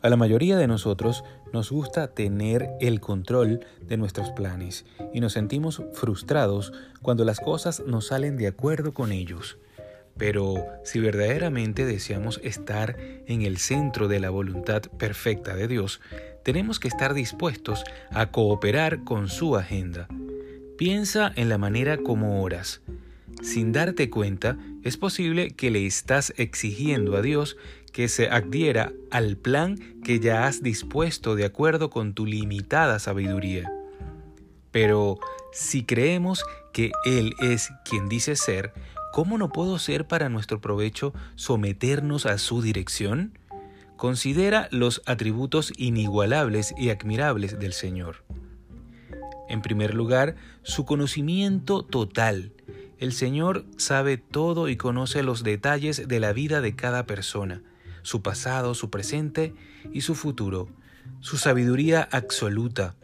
A la mayoría de nosotros nos gusta tener el control de nuestros planes y nos sentimos frustrados cuando las cosas no salen de acuerdo con ellos. Pero si verdaderamente deseamos estar en el centro de la voluntad perfecta de Dios, tenemos que estar dispuestos a cooperar con su agenda. Piensa en la manera como oras. Sin darte cuenta, es posible que le estás exigiendo a Dios que se adhiera al plan que ya has dispuesto de acuerdo con tu limitada sabiduría. Pero si creemos que Él es quien dice ser, ¿cómo no puedo ser para nuestro provecho someternos a su dirección? Considera los atributos inigualables y admirables del Señor. En primer lugar, su conocimiento total. El Señor sabe todo y conoce los detalles de la vida de cada persona su pasado, su presente y su futuro, su sabiduría absoluta.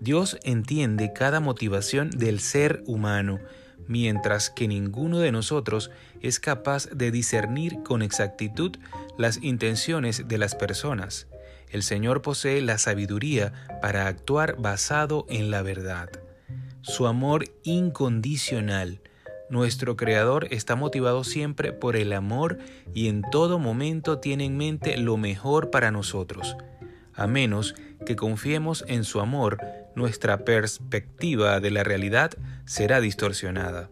Dios entiende cada motivación del ser humano, mientras que ninguno de nosotros es capaz de discernir con exactitud las intenciones de las personas. El Señor posee la sabiduría para actuar basado en la verdad. Su amor incondicional, nuestro Creador está motivado siempre por el amor y en todo momento tiene en mente lo mejor para nosotros. A menos que confiemos en su amor, nuestra perspectiva de la realidad será distorsionada.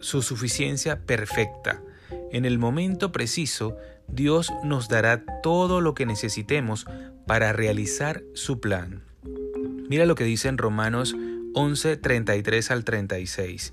Su suficiencia perfecta. En el momento preciso, Dios nos dará todo lo que necesitemos para realizar su plan. Mira lo que dice en Romanos 11, 33 al 36.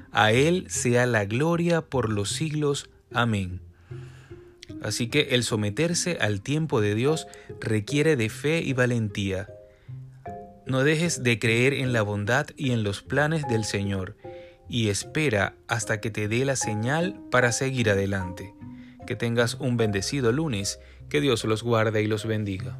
A Él sea la gloria por los siglos. Amén. Así que el someterse al tiempo de Dios requiere de fe y valentía. No dejes de creer en la bondad y en los planes del Señor, y espera hasta que te dé la señal para seguir adelante. Que tengas un bendecido lunes, que Dios los guarde y los bendiga.